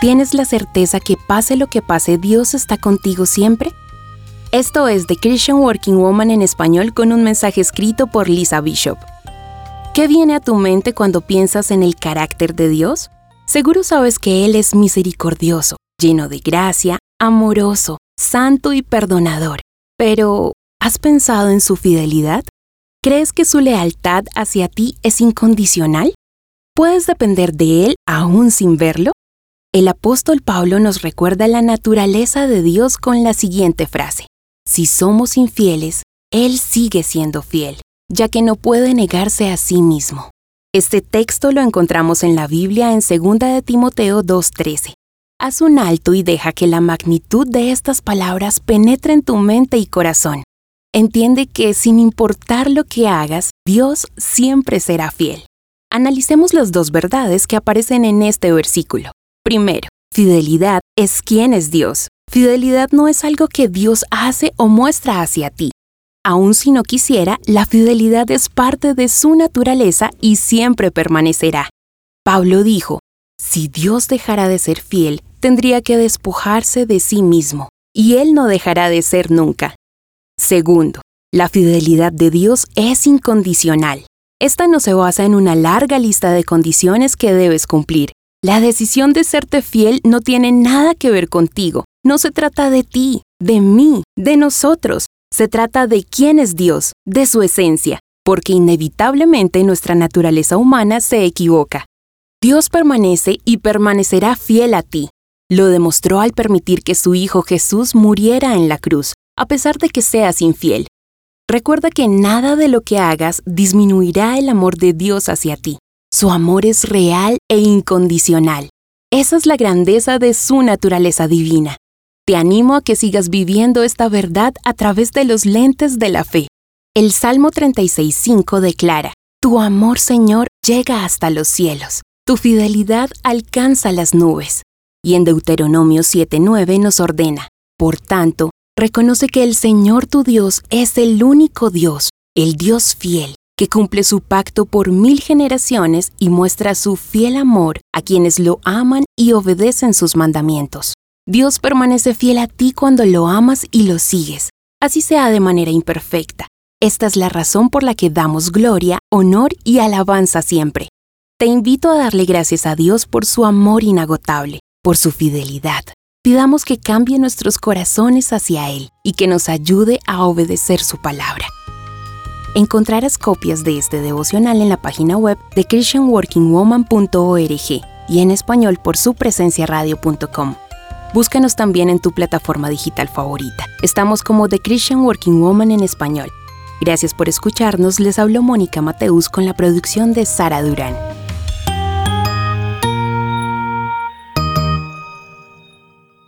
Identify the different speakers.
Speaker 1: ¿Tienes la certeza que pase lo que pase, Dios está contigo siempre? Esto es The Christian Working Woman en español con un mensaje escrito por Lisa Bishop. ¿Qué viene a tu mente cuando piensas en el carácter de Dios? Seguro sabes que Él es misericordioso, lleno de gracia, amoroso, santo y perdonador. Pero, ¿has pensado en su fidelidad? ¿Crees que su lealtad hacia ti es incondicional? ¿Puedes depender de Él aún sin verlo? El apóstol Pablo nos recuerda la naturaleza de Dios con la siguiente frase. Si somos infieles, Él sigue siendo fiel, ya que no puede negarse a sí mismo. Este texto lo encontramos en la Biblia en 2 de Timoteo 2.13. Haz un alto y deja que la magnitud de estas palabras penetre en tu mente y corazón. Entiende que sin importar lo que hagas, Dios siempre será fiel. Analicemos las dos verdades que aparecen en este versículo. Primero, fidelidad es quién es Dios. Fidelidad no es algo que Dios hace o muestra hacia ti. Aun si no quisiera, la fidelidad es parte de su naturaleza y siempre permanecerá. Pablo dijo, si Dios dejara de ser fiel, tendría que despojarse de sí mismo, y Él no dejará de ser nunca. Segundo, la fidelidad de Dios es incondicional. Esta no se basa en una larga lista de condiciones que debes cumplir. La decisión de serte fiel no tiene nada que ver contigo. No se trata de ti, de mí, de nosotros. Se trata de quién es Dios, de su esencia, porque inevitablemente nuestra naturaleza humana se equivoca. Dios permanece y permanecerá fiel a ti. Lo demostró al permitir que su Hijo Jesús muriera en la cruz, a pesar de que seas infiel. Recuerda que nada de lo que hagas disminuirá el amor de Dios hacia ti. Su amor es real e incondicional. Esa es la grandeza de su naturaleza divina. Te animo a que sigas viviendo esta verdad a través de los lentes de la fe. El Salmo 36.5 declara, Tu amor, Señor, llega hasta los cielos, tu fidelidad alcanza las nubes. Y en Deuteronomio 7.9 nos ordena, Por tanto, Reconoce que el Señor tu Dios es el único Dios, el Dios fiel, que cumple su pacto por mil generaciones y muestra su fiel amor a quienes lo aman y obedecen sus mandamientos. Dios permanece fiel a ti cuando lo amas y lo sigues, así sea de manera imperfecta. Esta es la razón por la que damos gloria, honor y alabanza siempre. Te invito a darle gracias a Dios por su amor inagotable, por su fidelidad, Pidamos que cambie nuestros corazones hacia Él y que nos ayude a obedecer su palabra. Encontrarás copias de este devocional en la página web de christianworkingwoman.org y en español por su presencia radio.com. Búscanos también en tu plataforma digital favorita. Estamos como The Christian Working Woman en español. Gracias por escucharnos. Les habló Mónica Mateus con la producción de Sara Durán.